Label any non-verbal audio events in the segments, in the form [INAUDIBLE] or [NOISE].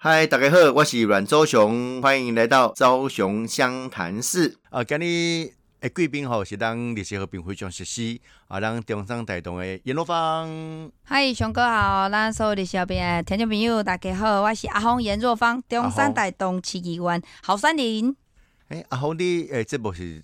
嗨，大家好，我是阮周雄，欢迎来到周雄湘潭市。啊，今日诶贵宾吼是咱历史和平非常熟悉啊，咱中山大同的阎罗芳。嗨，雄哥好，咱所有历史后边的听众朋友大家好，我是阿峰阎若芳，中山大同市议员侯山林。诶，阿峰你诶节目是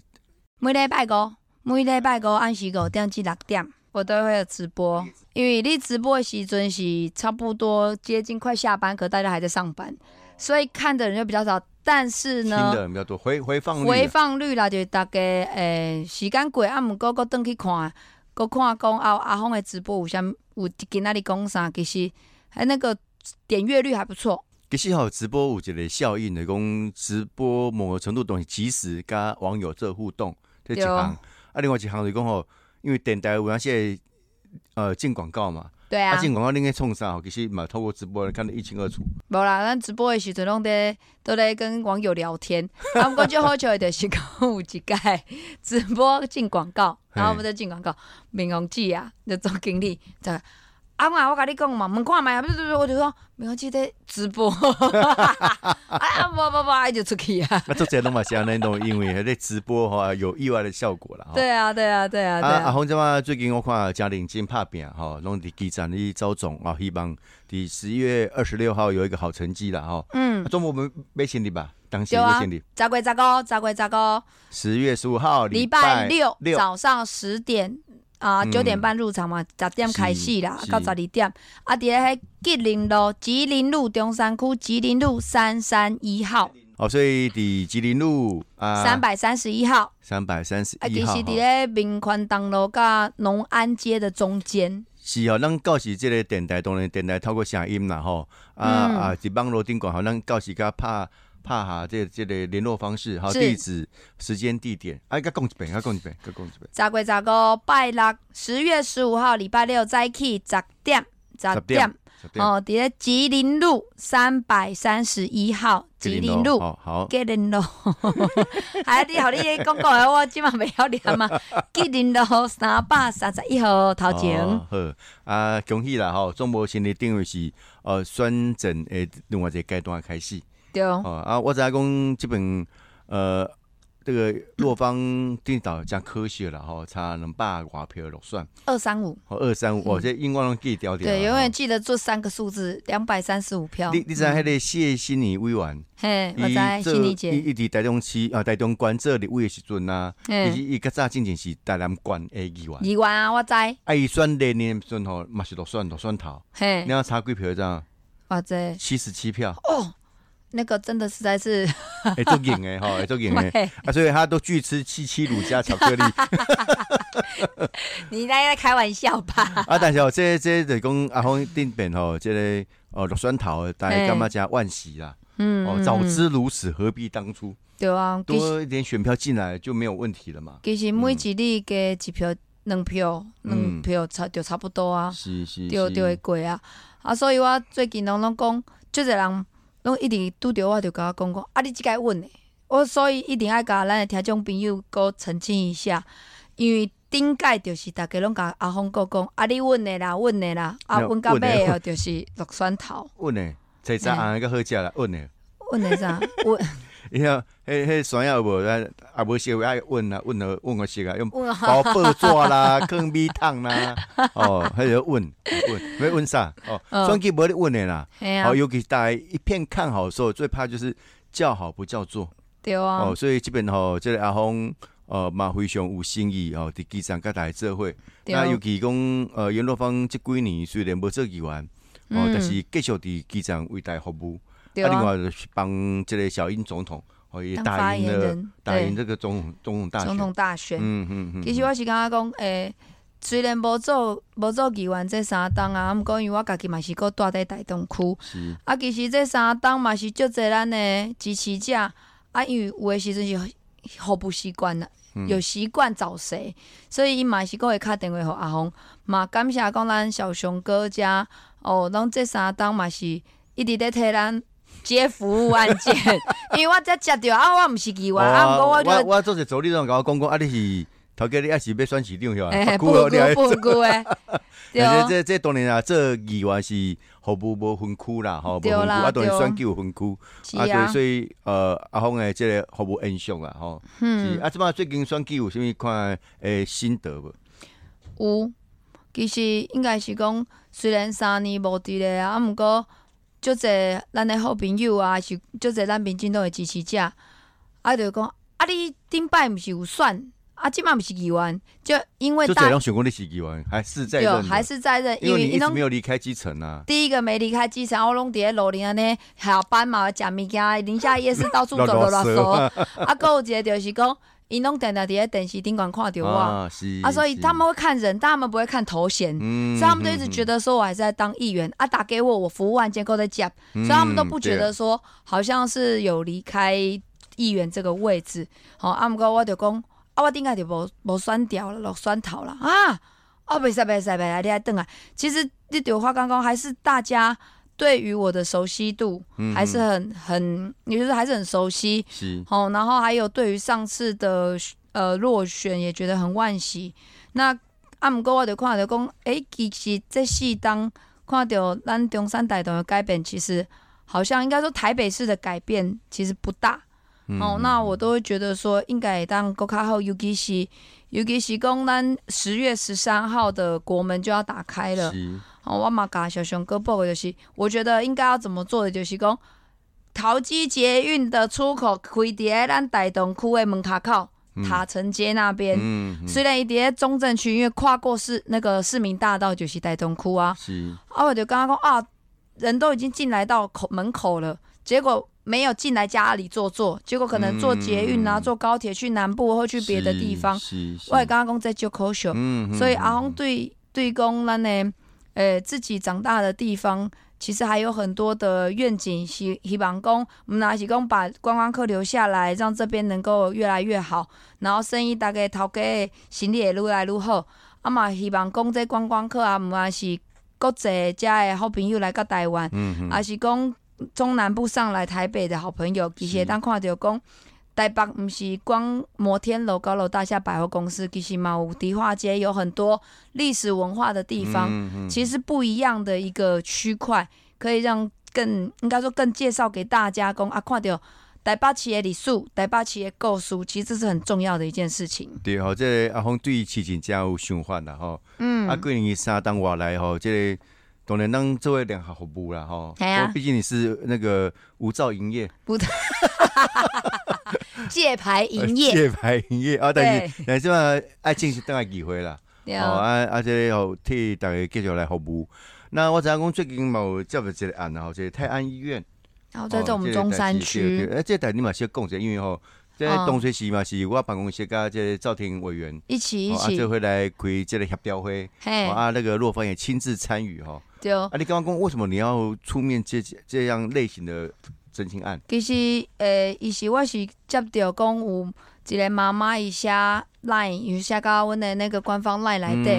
每礼拜五，每礼拜五按时五点至六点，我都会有直播。因为你直播的时阵是差不多接近快下班，可大家还在上班，所以看的人就比较少。但是呢，听的人比较多，回回放率回放率啦，就大概诶时间过，啊，毋过搁转去看，搁看讲啊阿峰的直播有啥有今仔日讲啥，其实还那个点阅率还不错。其实吼直播有一个效应的，讲直播某个程度东西及时跟网友做互动，这一对项。啊，另外一项就是讲吼，因为电台有那些呃进广告嘛，啊对啊，进广告恁该创啥，其实嘛透过直播看得一清二楚。无啦，咱直播的时阵拢在都在跟网友聊天。[LAUGHS] 啊，毋过最好笑的就是讲有一届直播进广告，然后我们在进广告，明宏记啊，就总经理在。啊嘛，我甲你讲嘛，问看嘛，不 [LAUGHS] 我就说民宏记得直播，[LAUGHS] 啊不不不，啊就出去啊。[LAUGHS] 那做这拢嘛是安尼种，因为迄个直播吼有意外的效果啦。吼对啊对啊对啊对啊，阿啊，红这嘛最近我看嘉玲真拍拼吼，拢伫基站咧招总啊，希望伫十一月二十六号有一个好成绩啦吼。嗯，中午我们没成立吧？当时对啊没成立。十月十五，十月十五，十月十五号礼拜六早上十点啊，嗯九点半入场嘛，十点开始啦，到十二点。啊，伫咧迄吉林路吉林路中山区吉林路三三一号，哦，所以伫吉林路啊三百三十一号。三百三十啊，一号其实伫咧民权东路甲农安街的中间。是哦，咱到时即个电台当然电台透过声音啦吼，啊、嗯啊，伫网络顶讲吼，咱到时甲拍拍下这这个联络方式，好是地址、时间、地点，啊，甲讲一遍，甲讲一遍，甲讲一遍。十月十五拜六，十月十五号礼拜六早起十点，十点。哦，伫咧吉林路三百三十一号，吉林路。哦，好，吉林路，[LAUGHS] 哎，你好你讲讲诶，我即嘛袂晓念嘛。[LAUGHS] 吉林路三百三十一号头前，哦好啊，恭喜啦吼！中国新的定位是呃宣诊诶另外一个阶段开始对，哦啊，我知影讲这本呃这个洛方电脑加科学啦吼，差两百外票落选，二三五，哦二三五，哦这永远拢记掉掉。对，永远记得做三个数字，两百三十五票。你你知影迄个谢心怡委员，嘿，我伊知心理姐，伊伫台中市啊台中县做立委的时阵啊，伊嘿，伊较早进前是台南县的议员，议员啊，我知，啊伊选的时阵吼，嘛是落选落选头，嘿。你，要差几票这样？我知。七十七票。哦，那个真的实在是，会做赢的 [LAUGHS] 吼，会做赢的啊，所以他都拒吃七七乳加巧克力 [LAUGHS] 你那在开玩笑吧？啊。但是哦，这这就讲阿峰顶边吼，这个哦落选头，大家干嘛加万喜啦？嗯，哦，早知如此，何必当初？对啊，多一点选票进来就没有问题了嘛。其实每一例加一票、两票、两嗯票差就差不多啊。是是是对对会过啊。啊，所以我最近拢拢讲，即个人拢一直拄着我，就甲我讲讲，啊，你即个稳的，我所以一定爱甲咱的听众朋友搁澄清一下，因为顶届就是逐家拢甲阿峰哥讲，啊，你稳的啦，稳的啦，啊，没有稳到尾哦，就是落选头，稳的，菜菜安个好食啦，稳的。稳的啥？[LAUGHS] 稳你 [LAUGHS] 看，迄迄山药无，啊啊无烧爱稳啊，稳了稳个食啊，用包报纸啦，放米汤啦，哦，迄个稳稳，要稳啥？哦，嗯选举无咧稳的啦。哦，，尤其大家一片看好的时候，最怕就是叫好不叫座。对啊哦，，所以这边吼，即个阿峰呃嘛非常有心意哦，伫机场甲大家做伙。对那尤其讲呃，阎若芳即几年虽然无做议员，哦，嗯但是继续伫机场为大家服务。对啊，另啊，外就是帮这个小英总统哦也当打赢了人，打赢，这个总统总统大选。总统大选。嗯嗯嗯，其实我是感觉讲，诶、虽然无做无做议员这三档啊，毋过因为我家己嘛是搁住伫台东区，是。啊，其实这三档嘛是足侪咱的支持者，啊，因为有的时阵是好不习惯啦，嗯。有习惯找谁，所以伊嘛是搁会敲电话互阿红，嘛感谢讲咱小熊哥家哦，拢这三档嘛是一直在替咱接服务案件，[LAUGHS] 因为我才接到啊，我毋是议员啊，毋过我我就我我做者走你拢甲我讲讲，啊，你是头家你也是要选市长是吧？[LAUGHS] 哎，不不不不诶，而且 [LAUGHS] 这这当然啊，这议员是服务无分区啦，吼，无分区啊，当然选有分区啊，所以所以呃，阿峰诶，这个服务印象啦，吼，嗯，啊，即摆最近选举有啥物看诶心得无？有，其实应该是讲，虽然三年无伫咧啊，毋过足侪咱的好朋友啊，是足侪咱民进党诶支持者，啊，就讲啊，你顶摆毋是有选？啊，即摆毋是议员，就因为大，就选过你是议员，还是在任，还是在任，因为你一直没有离开基层啊。第一个没离开基层，我拢伫咧路林安尼下班嘛，食物件，宁夏夜市到处走走乱走。[LAUGHS] 啊，有一个就是讲，因拢定定伫咧电视顶管看着我，啊，所以他们会看人，但他们不会看头衔，所以他们就一直觉得说我还是在当议员啊，打给我，我服务完结构在讲，所以他们都不觉得说好像是有离开议员这个位置。好，啊，毋过我就讲。啊，我顶下就无无选掉了，落选头了啊！哦，袂使袂使袂使，你来等啊！其实你对话刚刚还是大家对于我的熟悉度还是很很，也就是还是很熟悉。是哦，然后还有对于上次的呃落选也觉得很惋惜。那啊，毋过我就看到讲，诶，其实这四当看到咱中山大同的改变，其实好像应该说台北市的改变其实不大。哦，那我都会觉得说，应该当国卡好，尤其是尤其是讲咱十月十三号的国门就要打开了。哦，我嘛甲小熊哥报的就是，我觉得应该要怎么做的就是讲，桃机捷运的出口开伫咱大东区的门卡口塔城街那边。嗯。虽然伊伫中正区，因为跨过市那个市民大道就是大东区啊。是。啊，我就刚刚讲啊，人都已经进来到口门口了，结果。没有进来家里坐坐，结果可能坐捷运啊，坐高铁去南部或去别的地方。我也刚刚讲在就口秀，所以阿红对对讲咱呢，呃，自己长大的地方，其实还有很多的愿景，希希望讲，我们拿起工把观光客留下来，让这边能够越来越好，然后生意大概头家生意也愈来愈好。啊嘛，希望讲这观光客啊，毋管是国际家的好朋友来到台湾，还是讲。中南部上来台北的好朋友，其实当看到讲，台北不是光摩天楼、高楼大厦、百货公司，其实嘛有迪化街，有很多历史文化的地方，其实不一样的一个区块，可以让更应该说更介绍给大家讲啊，看到台北市的历史、台北市的故事，其实这是很重要的一件事情。对吼，这阿峰对于市情真有想法啦吼，嗯，啊，过年三当外来吼，这。当然，当作为良好服务啦，哈。毕竟你是那个无照营业，不，[LAUGHS] 借牌营业，[LAUGHS] 借牌营业啊。但是，但是嘛，爱进行等下机会啦。哦，啊，而且要替大家继续来服务。那我知影讲最近有接到一个案啊，就是泰安医院，然后在这我们中山区。哎，这台你嘛先讲一下，因为吼，这东水市嘛是我办公室甲这赵廷委员一起一起，这回来开这个协调会，啊，那个洛芳也亲自参与哈。啊！你刚刚讲为什么你要出面接这样类型的真情案？其实，诶，伊是我是接到讲有一个妈妈伊写 line，有写到阮的那个官方 line 来的，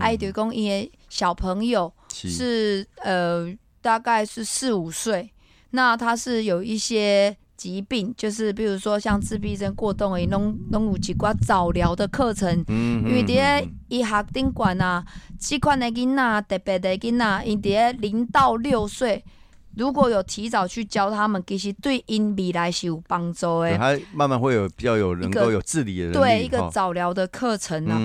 哎，就讲伊的小朋友是呃大概是四五岁，那他是有一些。疾病就是比如说像自闭症、过动诶，拢拢有一寡早疗的课程。嗯因为伫咧医学顶管啊，即款的囡仔，特别的囡仔，因伫咧零到六岁，如果有提早去教他们，其实对因未来是有帮助诶。他慢慢会有比较有能够有自理的。对，一个早疗的课程啊。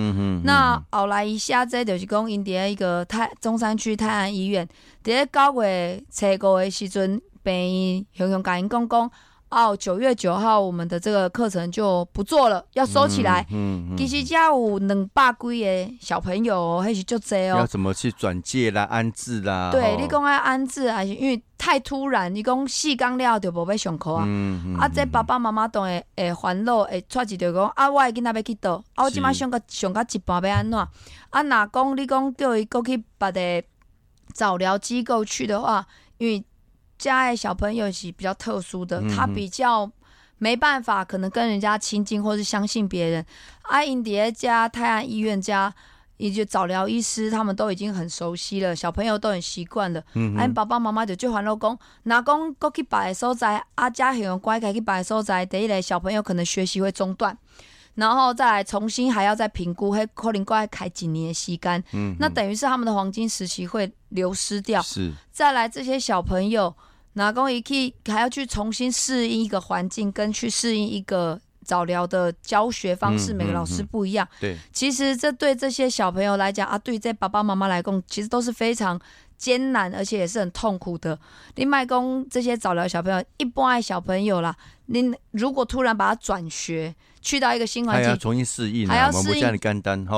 那后来一下这就是讲因伫咧一个泰中山区泰安医院，伫咧九月初五的时阵，病院雄雄甲因讲讲。哦，九月九号，我们的这个课程就不做了，要收起来。嗯其实家有两百几个小朋友，还是就这哦。要怎么去转介啦、安置啦？对，你讲要安置还是因为太突然？你讲四刚了就无要上课啊？嗯啊，这爸爸妈妈都会会烦恼，会出一条讲啊，我的囡仔要去倒，啊，我即摆上个上个一半要安怎？啊，若讲你讲叫伊过去别的早疗机构去的话，因为。家的小朋友是比较特殊的，他比较没办法，可能跟人家亲近或是相信别人。阿英蝶家泰安医院家，以及早疗医师，他们都已经很熟悉了，小朋友都很习惯了。嗯，阿爸爸妈妈就最烦恼讲，哪讲过去摆的所在，阿家很乖，该去摆的所在，第一类小朋友可能学习会中断。然后再来重新还要再评估，还可能过来开几年的吸干，嗯，那等于是他们的黄金时期会流失掉。是再来这些小朋友，拿工一去还要去重新适应一个环境，跟去适应一个早疗的教学方式，嗯每个老师嗯不一样。对，其实这对这些小朋友来讲啊，对这爸爸妈妈来讲，其实都是非常艰难，而且也是很痛苦的。另外，工这些早疗小朋友，一般的小朋友啦，您如果突然把他转学，去到一个新环境，还要重新适应啊，还要适应。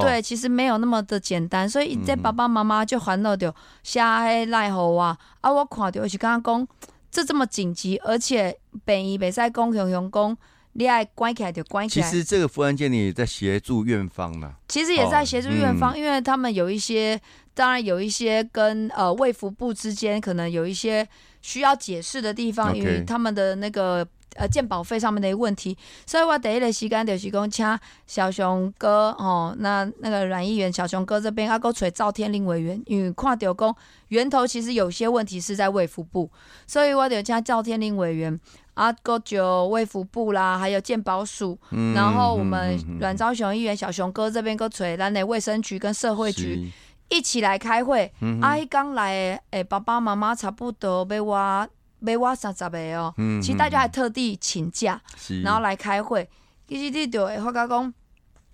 对，其实没有那么的简单，所以这嗯。爸爸妈妈就烦恼着写迄赖互啊，啊，我看到是刚刚讲这这么紧急，而且病医袂使讲熊熊讲，你爱关起来就关起来。其实这个福安健你也在协助院方嘛，其实也在哦协助院方，嗯。因为他们有一些，当然有一些跟呃卫福部之间可能有一些需要解释的地方因为他们的那个呃鉴保费上面的一个问题，所以我第一个时间就是讲请小熊哥哦，那那个阮议员小熊哥这边啊，够找赵天林委员，因为看到讲源头其实有些问题是在卫福部，所以我就请赵天林委员。啊，够就卫福部啦，还有健保署，嗯然后我们阮昭雄议员、小熊哥这边个锤咱的卫生局跟社会局一起来开会。嗯哼啊，迄刚来的诶，爸爸妈妈差不多被我要我三十个哦。嗯其实大家还特地请假，然后来开会。其实你就会发觉讲，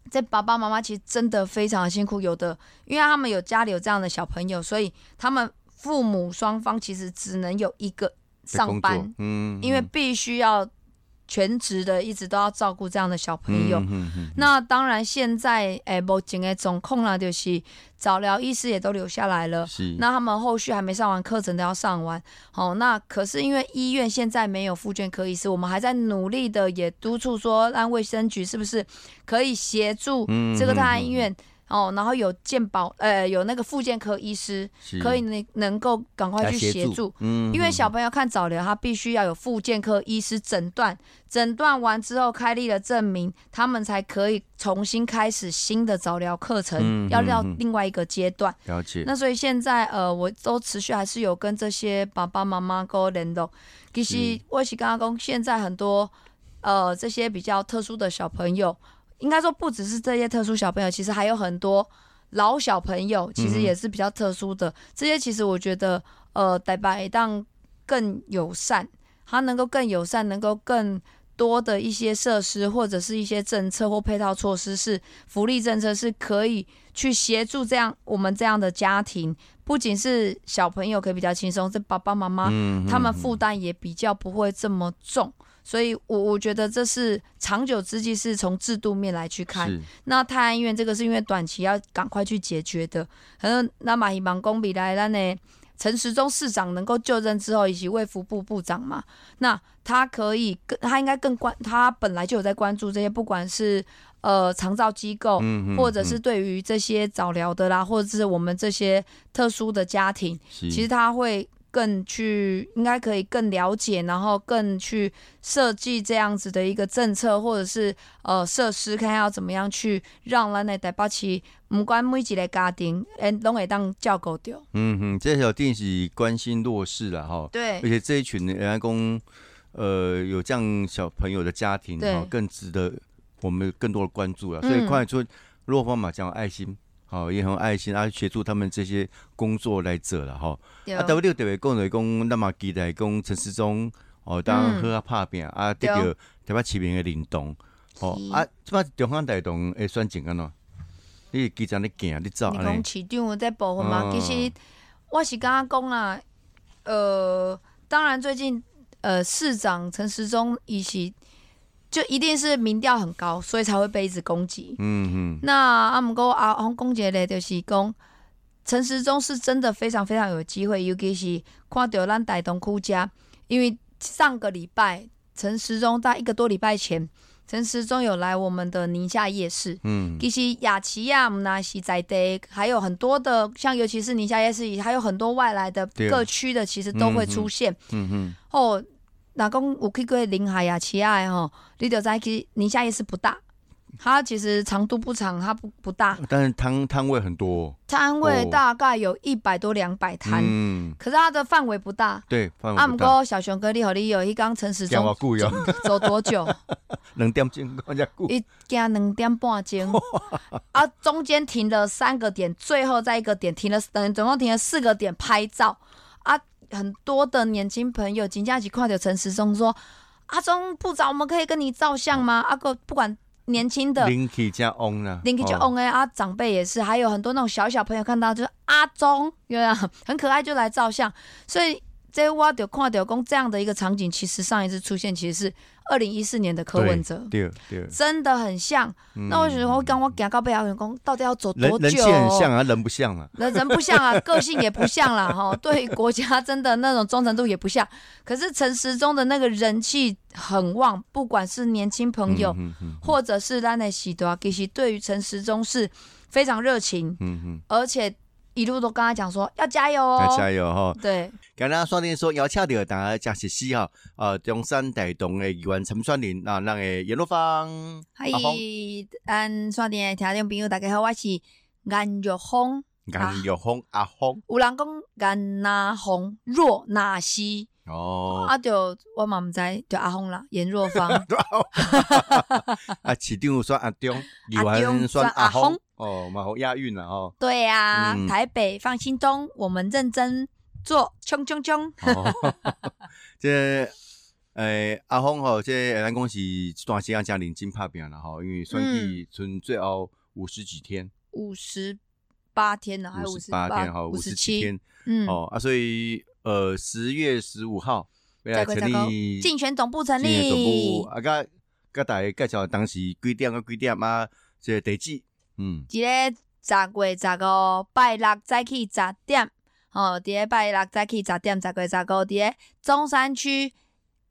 这爸爸妈妈其实真的非常的辛苦，有的因为他们有家里有这样的小朋友，所以他们父母双方其实只能有一个上班，嗯，因为必须要全职的一直都要照顾这样的小朋友。嗯嗯嗯那当然，现在诶，目前的总控啦，就是早疗医师也都留下来了。是那他们后续还没上完课程都要上完，好，那可是因为医院现在没有复健科医师，我们还在努力的也督促说，让卫生局是不是可以协助嗯这个大嗯安医院哦，然后有健保呃有那个复健科医师可以能能够赶快去协助，嗯因为小朋友看早疗，他必须要有复健科医师诊断，诊断完之后开立了证明，他们才可以重新开始新的早疗课程，嗯要到另外一个阶段。了解，那所以现在呃，我都持续还是有跟这些爸爸妈妈沟联络。其实是。我是刚刚讲，现在很多呃这些比较特殊的小朋友，应该说不只是这些特殊小朋友，其实还有很多老小朋友，其实嗯也是比较特殊的。这些其实我觉得呃，台北当更友善，它能够更友善，能够更。多的一些设施或者是一些政策或配套措施，是福利政策是可以去协助这样我们这样的家庭，不仅是小朋友可以比较轻松，这爸爸妈妈嗯他们负担也比较不会这么重。所以我，我觉得这是长久之计，是从制度面来去看。那泰安医院这个是因为短期要赶快去解决的，可能那马希望公比来咱呢，陈时中市长能够就任之后，以及卫福部部长嘛，那他可以更，他应该更关，他本来就有在关注这些，不管是呃长照机构，嗯嗯或者是对于这些早疗的啦，或者是我们这些特殊的家庭，其其实他会更去，应该可以更了解，然后更去设计这样子的一个政策，或者是呃设施，看要怎么样去让咱的台北市，不管每一个家庭，诶，拢会当照顾到。嗯哼，这小定是关心弱势了哈，对而且这一群人家公，呃，有这样小朋友的家庭对哈，更值得我们更多的关注了。嗯所以快说，落方嘛讲爱心，好，也很有爱心啊，协助他们这些工作来做了哈。啊，特别特别讲就是讲，那么期待讲陈世忠哦，当好啊拍拼啊，得到对台北市民的认同。哦啊，即摆中央大同会选情安怎？你是记者你行你走你安尼？讲市长的这部分嘛，哦其实我是刚刚讲啦，呃，当然最近呃市长陈时中一起就一定是民调很高，所以才会被一直攻击。嗯嗯，那啊，毋过啊，红公杰咧，就是讲陈时中是真的非常非常有机会，尤其是看到咱台东哭家，因为上个礼拜陈时中在一个多礼拜前，陈时中有来我们的宁夏夜市。嗯，其实雅琪亚、姆纳西在地，还有很多的，像尤其是宁夏夜市，还有很多外来的各区的，其实都会出现。嗯嗯，哦，若讲有去过临海雅琪亚的吼，你就知其宁夏夜市不大，它其实长度不长，它不不大，但是摊摊位很多，摊位哦大概有一百多两百摊，嗯，可是它的范围不大。对，范啊，围不大。毋过小熊哥，你好，你有一刚陈时讲中我故意哦，走多久？[LAUGHS] 两点钟讲遮久，一行两点半钟，[LAUGHS] 啊，中间停了三个点，最后在一个点停了，等总共停了四个点拍照啊。很多的年轻朋友，金佳琪看到陈时中说：“阿中部长，我们可以跟你照相吗？”阿哥不管年轻的，林气加翁呢，林气就翁哎啊，长辈也是，还有很多那种小小朋友看到就是阿中，对啊，很可爱就来照相，所以。这我就看到讲这样的一个场景，其实上一次出现其实是二零一四年的柯文哲，对对，真的很像。那我觉得我刚我讲到背后员工到底要走多久？人气很像啊，人不像啊，[LAUGHS] 人人不像啊，个性也不像啦，[LAUGHS] 哈，对国家真的那种忠诚度也不像。可是陈时中的那个人气很旺，不管是年轻朋友，或者是咱的喜多，其实对于陈时中是非常热情，嗯嗯，而且。一路都跟他讲说要加油哦，要加油哈。对，刚刚双林说邀请到大家加实施哈，呃，中山大东的议员陈双林啊，那个叶若芳，嗨，嗯，刷电听众朋友大家好，我是颜若芳，颜若芳阿芳，有人讲颜那芳若那西。哦，啊，就我嘛毋知，就阿峰啦，颜若芳。[LAUGHS] 啊，市长选阿中，议员算阿峰。哦，蛮好押韵了哦。对呀，台北放心中，我们认真做，冲冲冲。[LAUGHS] 这，诶，阿峰吼，这咱讲是段时间加领金拍饼了哈，因为算计剩最后五十几天，五十八天了，还五十八天哈，五十七天。嗯，哦啊，所以。呃，十月十五号未来成立竞选总部成立，总部啊，甲甲大家介绍当时几点啊几点啊，这个地址，嗯，一个十月十五拜六早起十点，吼，伫咧拜六早起十点，十月十五伫咧中山区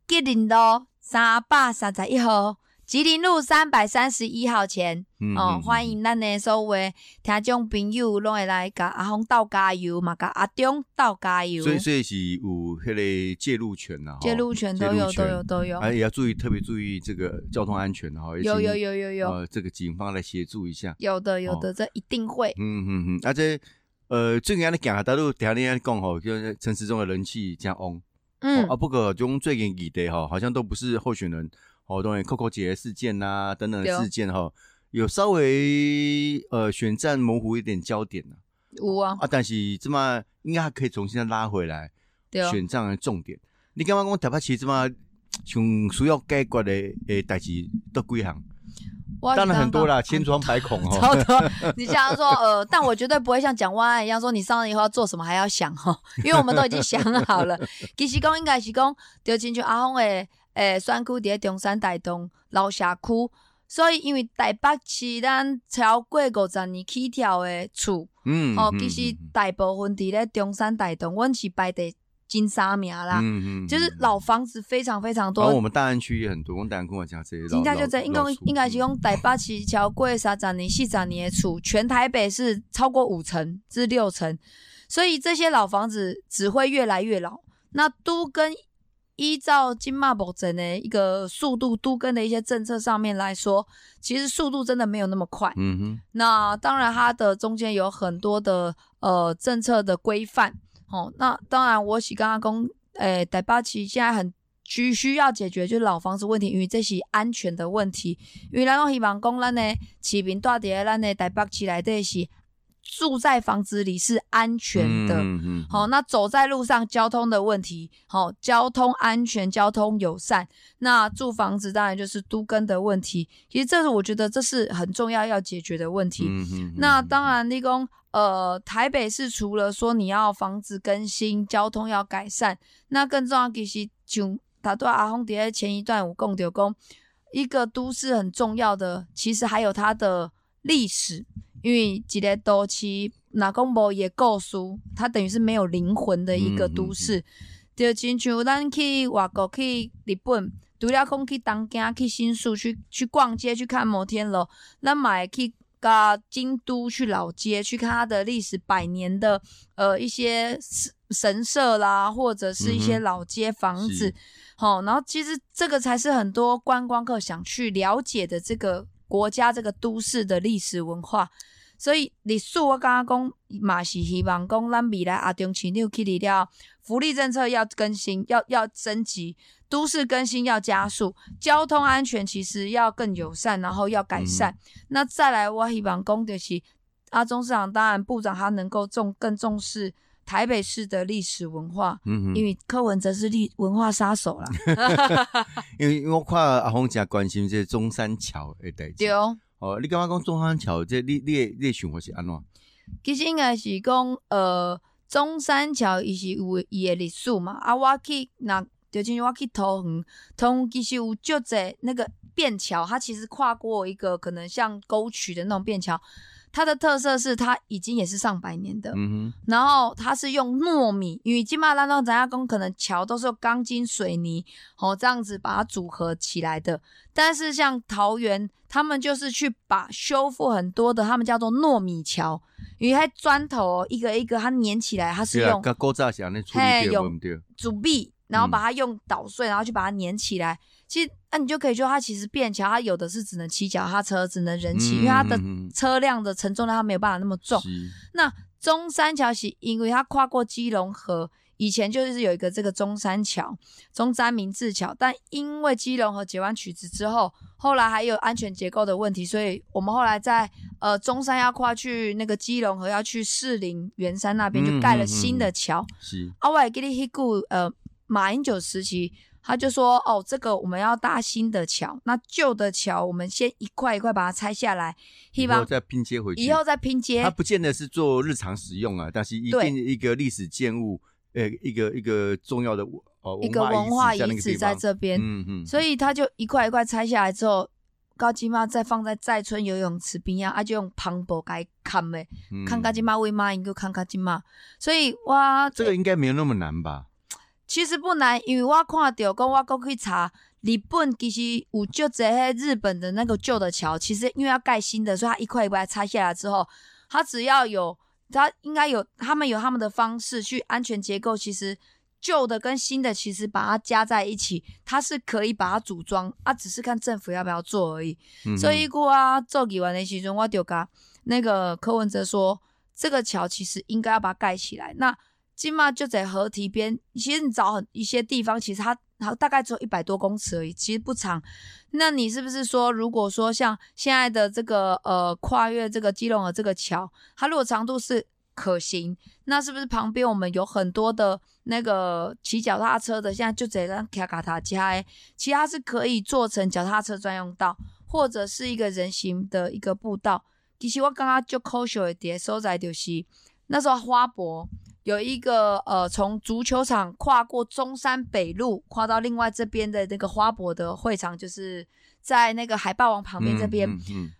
吉林路三百三十一号。吉林路三百三十一号前，哦，欢迎咱的所有听众朋友拢会来甲阿峰倒加油嘛，甲阿中倒加油。所以，所以是有迄个介入权呐，介入权都有，都有，都有。啊，也要注意，特别注意这个交通安全哈。有有有有有。呃，这个警方来协助一下。有的有的，这一定会。嗯嗯嗯，而且呃，最近安尼讲，大陆底下那讲吼，就是城市中的人气加旺。嗯。啊，不过中最近议题哈，好像都不是候选人。哦，对，Coco 姐事件呐，等等的事件哈，有稍微呃选战模糊一点焦点呐。有啊，啊，但是这么应该还可以重新拉回来，选战的重点。你刚刚讲台北市这么像需要解决的诶代志都几项？当然很多啦，千疮百孔哦。[LAUGHS] 超多。[LAUGHS] 你想要说呃，但我绝对不会像蒋万安一样说，你上任以后要做什么还要想哈，因为我们都已经想好了。其实讲应该是讲，就进去阿峰诶。诶，选区伫咧中山大东老社区，所以因为台北市咱超过五十年起跳的厝，嗯，哦，其实大部分伫咧中山大东，阮是排第前三名啦，嗯嗯，就是老房子非常非常多。然后我们大安区也很多，我们大安跟我讲这些。应该就在应该应该是讲台北市桥过三十年、四十年的厝，全台北是超过五成至六成，所以这些老房子只会越来越老。那都跟依照金马保证的一个速度，都跟的一些政策上面来说，其实速度真的没有那么快。嗯哼。那当然，它的中间有很多的呃政策的规范。哦，那当然，我是刚刚讲，诶，台北市现在很需需要解决就是老房子问题，因为这是安全的问题。因为咱拢希望讲，咱的市民住伫咱的台北市内底是。住在房子里是安全的，好，那走在路上交通的问题，好，交通安全、交通友善，那住房子当然就是都根的问题。其实这是我觉得这是很重要要解决的问题。那当然，立功，呃，台北市除了说你要房子更新、交通要改善，那更重要其实就打断阿红蝶前一段我共丢工，一个都市很重要的，其实还有它的历史。因为一个都市，那讲无伊个故事，它等于是没有灵魂的一个都市。就亲像咱去外国去日本，除了讲去东京、去新宿去去逛街、去看摩天楼，咱嘛会去甲京都去老街去看它的历史百年的呃一些神社啦，或者是一些老街房子。好，然后其实这个才是很多观光客想去了解的这个国家、这个都市的历史文化。所以历史我刚刚讲嘛是希望讲咱未来阿中市长去离了，福利政策要更新，要要升级，都市更新要加速，交通安全其实要更友善，然后要改善。那再来，我希望讲的是阿中市长，当然部长他能够重更重视。台北市的历史文化，嗯因为柯文哲是历文化杀手啦。因 [LAUGHS] 为因为我看阿峰正关心这中山桥的代志。对哦。哦，你感觉讲中山桥这你你你想法是安怎？其实应该是讲，呃，中山桥伊是有伊的历史嘛。啊，我去那，就进我去桃园，桃园其实有就在那个便桥，它其实跨过一个可能像沟渠的那种便桥。它的特色是，它已经也是上百年的，然后它是用糯米，因为金马兰东咱家工可能桥都是用钢筋水泥哦这样子把它组合起来的，但是像桃园，他们就是去把修复很多的，他们叫做糯米桥，因为它砖头一个一个它粘起来，它是用嘿用竹壁，然后把它用捣碎，然后去把它粘起来。其实，那你就可以说，它其实便桥，它有的是只能骑脚踏车，只能人骑，因为它的车辆的承重量它没有办法那么重。那中山桥是因为它跨过基隆河，以前就是有一个这个中山桥，中山明治桥，但因为基隆河截弯曲直之后，后来还有安全结构的问题，所以我们后来在呃中山要跨去那个基隆河，要去士林圆山那边就盖了新的桥。是，啊，我给你一股呃马英九时期。他就说：“哦，这个我们要搭新的桥，那旧的桥我们先一块一块把它拆下来，以后再拼接回去。以后再拼接，它不见得是做日常使用啊，但是一定一个历史建物，呃，一个一个重要的哦一个文化遗址在这边。嗯嗯，所以他就一块一块拆下来之后，高金妈再放在寨村游泳池边啊，啊就用磅礴该看的，看高金妈为妈，应该看高金妈。所以哇，这个应该没有那么难吧？”其实不难，因为我看到，讲我过去查，日本其实有就这些日本的那个旧的桥，其实因为要盖新的，所以它一块一块拆下来之后，它只要有，它应该有，他们有他们的方式去安全结构。其实旧的跟新的其实把它加在一起，它是可以把它组装，啊，只是看政府要不要做而已。所以过啊做几完的时阵，我就跟那个柯文哲说，这个桥其实应该要把它盖起来。那金马就在河堤边，其实你找很一些地方，其实它它大概只有一百多公尺而已，其实不长。那你是不是说，如果说像现在的这个呃跨越这个基隆河这个桥，它如果长度是可行，那是不是旁边我们有很多的那个骑脚踏车的，现在就在那卡卡塔加，其他是可以做成脚踏车专用道，或者是一个人行的一个步道。其实我刚刚就抠手一点所在就是那时候花博。有一个呃，从足球场跨过中山北路，跨到另外这边的那个花博的会场，就是在那个海霸王旁边这边，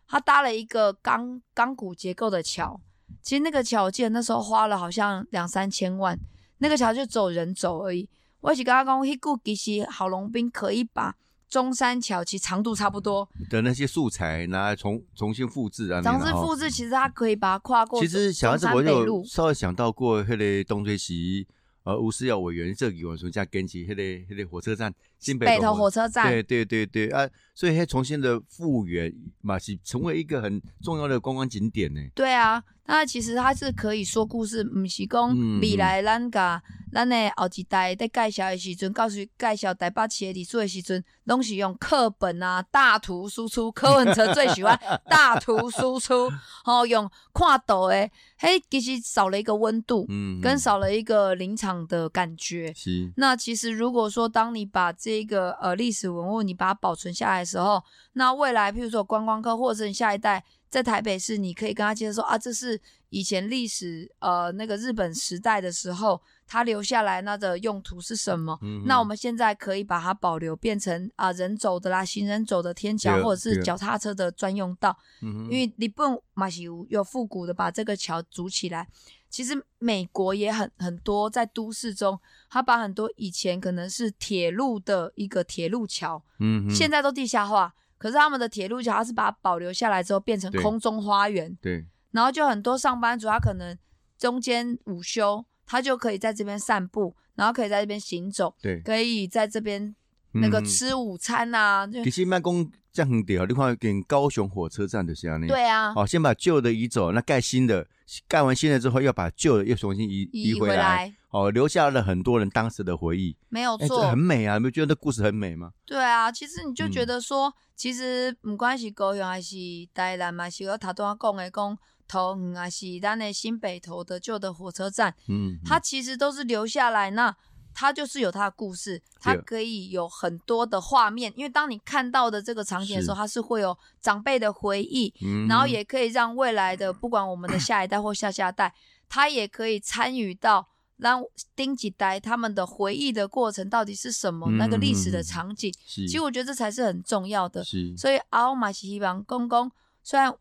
他搭了一个钢钢骨结构的桥。其实那个桥，我记得那时候花了好像两三千万，那个桥就走人走而已。我是跟他讲，迄股其实郝龙斌可以把。中山桥其实长度差不多的那些素材拿来重重新复制啊，重新复制其实它可以把它跨过。其实小孩子我有稍微想到过迄个东吹西，呃，吴思尧委员这个我说加跟起迄个迄个火车站新北头火车站，对对对对啊，所以它重新的复原嘛是成为一个很重要的观光景点呢。对啊，那其实它是可以说故事，不是讲未来咱个。咱的后一代在介绍的时阵，告诉介绍台北市的历史的时阵，拢是用课本啊、大图输出。柯文哲最喜欢 [LAUGHS] 大图输出，吼，用看图的，嘿，其实少了一个温度，嗯，跟少了一个临场的感觉。是。那其实如果说，当你把这这一个呃历史文物你把它保存下来的时候，那未来譬如说观光客或者是下一代。在台北市，你可以跟他介绍说啊，这是以前历史，呃，那个日本时代的时候，他留下来那的用途是什么？那我们现在可以把它保留，变成啊人走的啦，行人走的天桥，或者是脚踏车的专用道。因为日本马西乌有复古的，把这个桥筑起来。其实美国也很很多，在都市中，他把很多以前可能是铁路的一个铁路桥，嗯，现在都地下化。可是他们的铁路桥，它是把它保留下来之后变成空中花园。对。然后就很多上班族，他可能中间午休，他就可以在这边散步，然后可以在这边行走。对。可以在这边那个吃午餐呐。其实慢工这样很屌，你看跟高雄火车站的这样呢。对啊。好，先把旧的移走，那盖新的，盖完新的之后，要把旧的又重新移移回来。哦，留下了很多人当时的回忆。没有错，很美啊！你不觉得故事很美吗？对啊，其实你就觉得说，其实不管是高雄还是台南嘛，是我头拄讲的讲。头嗯啊，是咱的新北投的旧的火车站，嗯，它其实都是留下来，那它就是有它的故事，它可以有很多的画面，因为当你看到的这个场景的时候，它是会有长辈的回忆，嗯然后也可以让未来的不管我们的下一代或下下代，他也可以参与到让丁几代他们的回忆的过程到底是什么，那个历史的场景，其实我觉得这才是很重要的，所以阿马西希望公公虽然。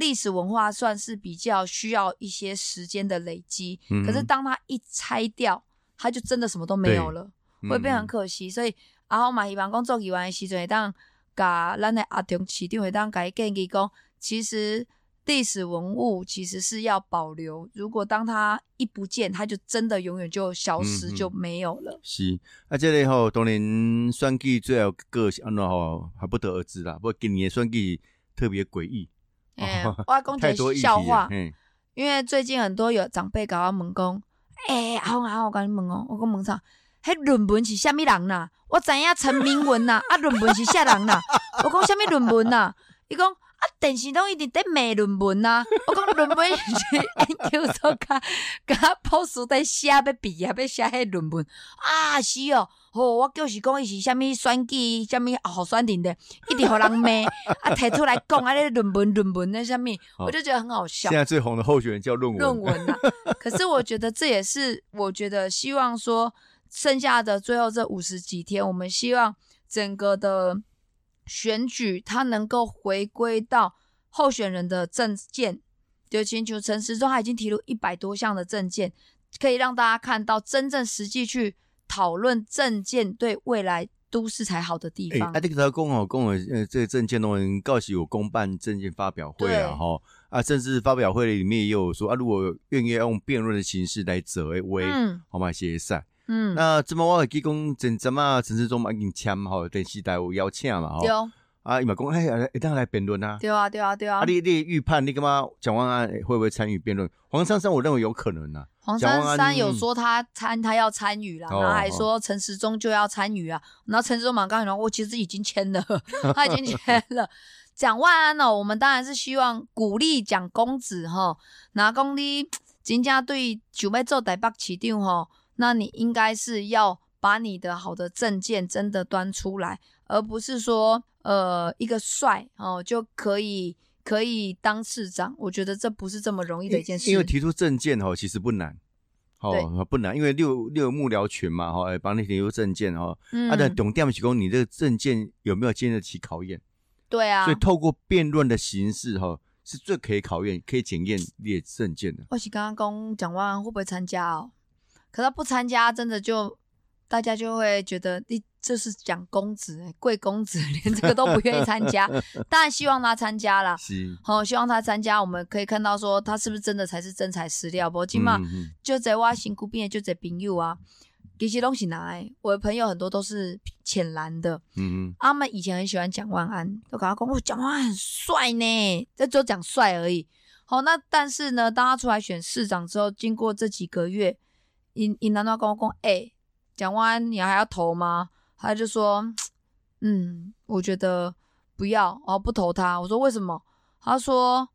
历史文化算是比较需要一些时间的累积，可是当它一拆掉，它就真的什么都没有了，会变很可惜。所以阿豪马希望工作完的时阵，当甲咱的阿中市长会当改建议讲，其实历史文物其实是要保留。如果当它一不见，它就真的永远就消失就没有了。是啊，这里吼当年选举最后个性安怎吼还不得而知啦。不过今年选举特别诡异。哎，我要讲一个笑话，因为最近很多有长辈搞我问讲，哎，阿红阿红，我跟你问哦，我讲问啥？迄论文是虾米人呐？我知影陈明文呐，啊，论文是啥人呐？我讲虾米论文呐？伊讲啊，电视拢一直在骂论文呐。[LAUGHS] 我讲论文是研究所甲甲博士在写要毕业要写迄论文啊，是哦。哦，我就是讲伊是虾米选举，虾米候选人的，一直互人骂，啊，提出来讲啊，那论文论文那虾米，我就觉得很好笑。现在最红的候选人叫论文。论文啊，[LAUGHS] 可是我觉得这也是，我觉得希望说，剩下的最后这五十几天，我们希望整个的选举，它能够回归到候选人的证件。就请求陈时中，他已经提出一百多项的证件，可以让大家看到真正实际去。讨论证件对未来都市才好的地方。哎，这个公哦公呃，这个证件都能告诉有公办证件发表会啊，哈啊，甚至发表会里面也有说啊，如果愿意用辩论的形式来择位，好嘛，谢谢赛。嗯，那这么我提供怎怎么陈世忠嘛，给你签吼，电视台有邀请嘛，哈。啊，伊嘛讲，哎，一定要来辩论啊！对啊，对啊，对啊！啊，你你预判你干嘛？蒋万安会不会参与辩论？黄珊珊，我认为有可能啊。黄珊珊有说他参，他要参与啦，然后还说陈时中就要参与啊。然后陈时中嘛，刚才讲，我其实已经签了，[LAUGHS] 他已经签了。蒋万安呢，我们当然是希望鼓励蒋公子哈，拿公你 [TSK] 真正对想要做台北市长哈，那你应该是要把你的好的证件真的端出来，而不是说。呃，一个帅哦就可以可以当市长，我觉得这不是这么容易的一件事。因为提出证件哦，其实不难，哦不难，因为六六幕僚群嘛，哈，帮你提出证件哈，啊的重点是讲你这个证件有没有经得起考验？对啊，所以透过辩论的形式哈，是最可以考验、可以检验列证件的。我是刚刚讲蒋万安会不会参加哦？可他不参加，真的就大家就会觉得你。这是讲公子，贵公子 [LAUGHS] 连这个都不愿意参加，[LAUGHS] 当然希望他参加啦。是，好，希望他参加，我们可以看到说他是不是真的才是真材实料。不，起码就在我辛苦边，就在朋友啊，其实东西拿来，我的朋友很多都是浅蓝的。嗯嗯，他们以前很喜欢蒋万安，都跟他讲，我蒋万安很帅呢，这就讲帅而已。好，那但是呢，当他出来选市长之后，经过这几个月，因因难道跟我讲，哎，蒋万安你还要投吗？他就说：“嗯，我觉得不要哦，不投他。”我说：“为什么？”他说：“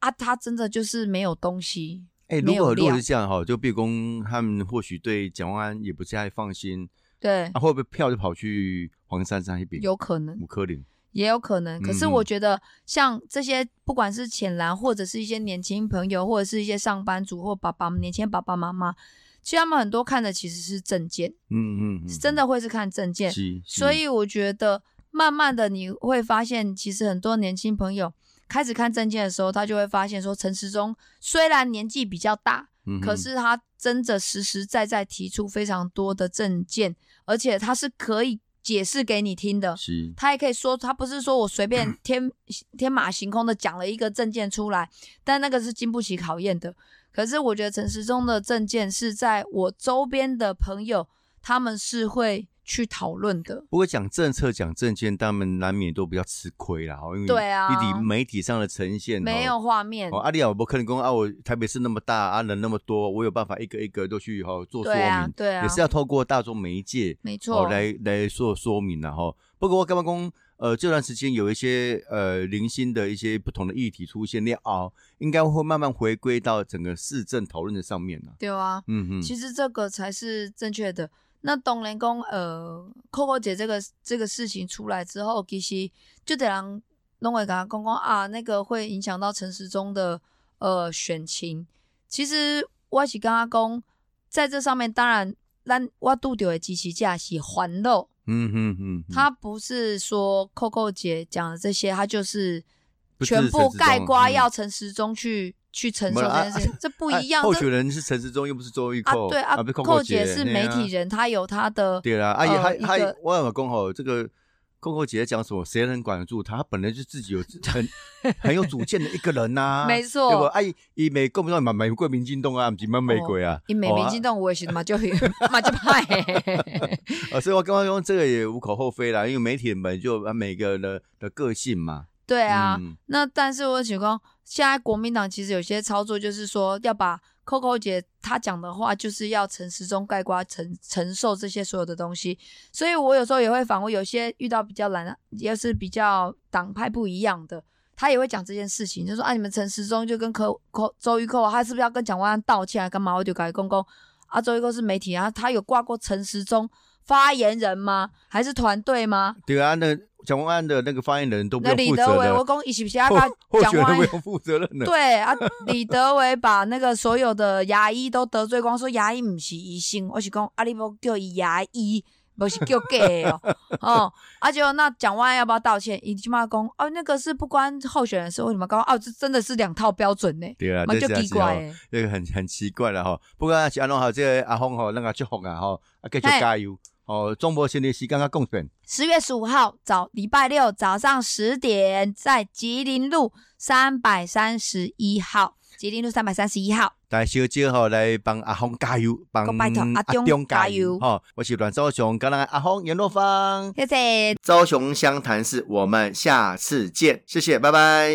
啊，他真的就是没有东西。”哎，如果如果是这样哈，就毕公他们或许对蒋万安也不太放心。对，啊，会不会票就跑去黄珊珊那边？有可能，五颗零也有可能。可是我觉得，像这些不管是浅蓝，或者是一些年轻朋友，或者是一些上班族或爸爸年轻爸爸妈妈。其实他们很多看的其实是证件，嗯嗯，真的会是看证件，所以我觉得慢慢的你会发现，其实很多年轻朋友开始看证件的时候，他就会发现说，陈时中虽然年纪比较大，可是他真的实实在在提出非常多的证件，而且他是可以解释给你听的，他也可以说，他不是说我随便天天马行空的讲了一个证件出来，但那个是经不起考验的。可是我觉得陈时中的证件是在我周边的朋友，他们是会去讨论的。不过讲政策、讲政见，他们难免都比较吃亏啦，因为对啊，你媒体上的呈现没有画面。哦，阿里啊，我可能讲啊，我台北市那么大啊，人那么多，我有办法一个一个都去哈做说明，对啊，也是要透过大众媒介，没错，来来做说明的哈。不过我刚刚讲。呃，这段时间有一些呃零星的一些不同的议题出现，那哦，应该会慢慢回归到整个市政讨论的上面了。对啊，嗯哼，其实这个才是正确的。那东联公呃，Coco 姐这个这个事情出来之后，其实就得让弄伟刚公公啊，那个会影响到陈时中的呃选情。其实我是跟他公在这上面，当然，咱我度掉的机器架是欢乐。嗯嗯嗯，他不是说 Coco 姐讲的这些，他就是全部盖瓜要陈时中去去承受这件事，这不一样。候选人是陈时中，又不是周玉蔻。对啊，Coco 姐是媒体人，她有她的对啦，阿姨还还我有讲好这个。Coco 姐姐讲什么？谁能管得住她？她本来就自己有 [LAUGHS] 很很有主见的一个人呐。[LAUGHS] 没错，对不？哎，以美共不知道美国民进党啊，不是蛮美国啊。以美民进党，我也是嘛，就嘛就派。啊，[LAUGHS] 所以我刚刚用这个也无可厚非啦，因为媒体本就每个人的的个性嘛。对啊，那但是我想讲，现在国民党其实有些操作，就是说要把。Coco 姐她讲的话就是要陈时中盖瓜承承受这些所有的东西，所以我有时候也会反问，有些遇到比较懒，也是比较党派不一样的，他也会讲这件事情，就说啊，你们陈时中就跟柯柯周玉蔻，他是不是要跟蒋万安道歉啊？干嘛？我就改公公啊，周玉蔻是媒体啊，他有挂过陈时中发言人吗？还是团队吗？对啊，那。蒋万安的那个发言人都不用负责的，我讲伊是不是啊？蒋万安负责任的。对啊，李德伟把那个所有的牙医都得罪光，说牙医不是医生，我是讲阿里不叫伊牙医，不是叫假哦。哦，而且那蒋万安要不要道歉？伊起码讲哦，那个是不关候选人事，为什么讲哦？这真的是两套标准呢？对啊，就奇怪，这个很很奇怪了哈。不过阿龙好，这个阿峰吼，那个祝福啊哈，啊继续加油。哦，中博新的时间啊，共选十月十五号早礼拜六早上十点，在吉林路三百三十一号，吉林路三百三十一号，大小姐好来帮阿峰加油，帮阿中加油。好，我是阮昭雄，跟阿峰严若芳，谢谢。昭雄湘潭市，我们下次见，谢谢，拜拜。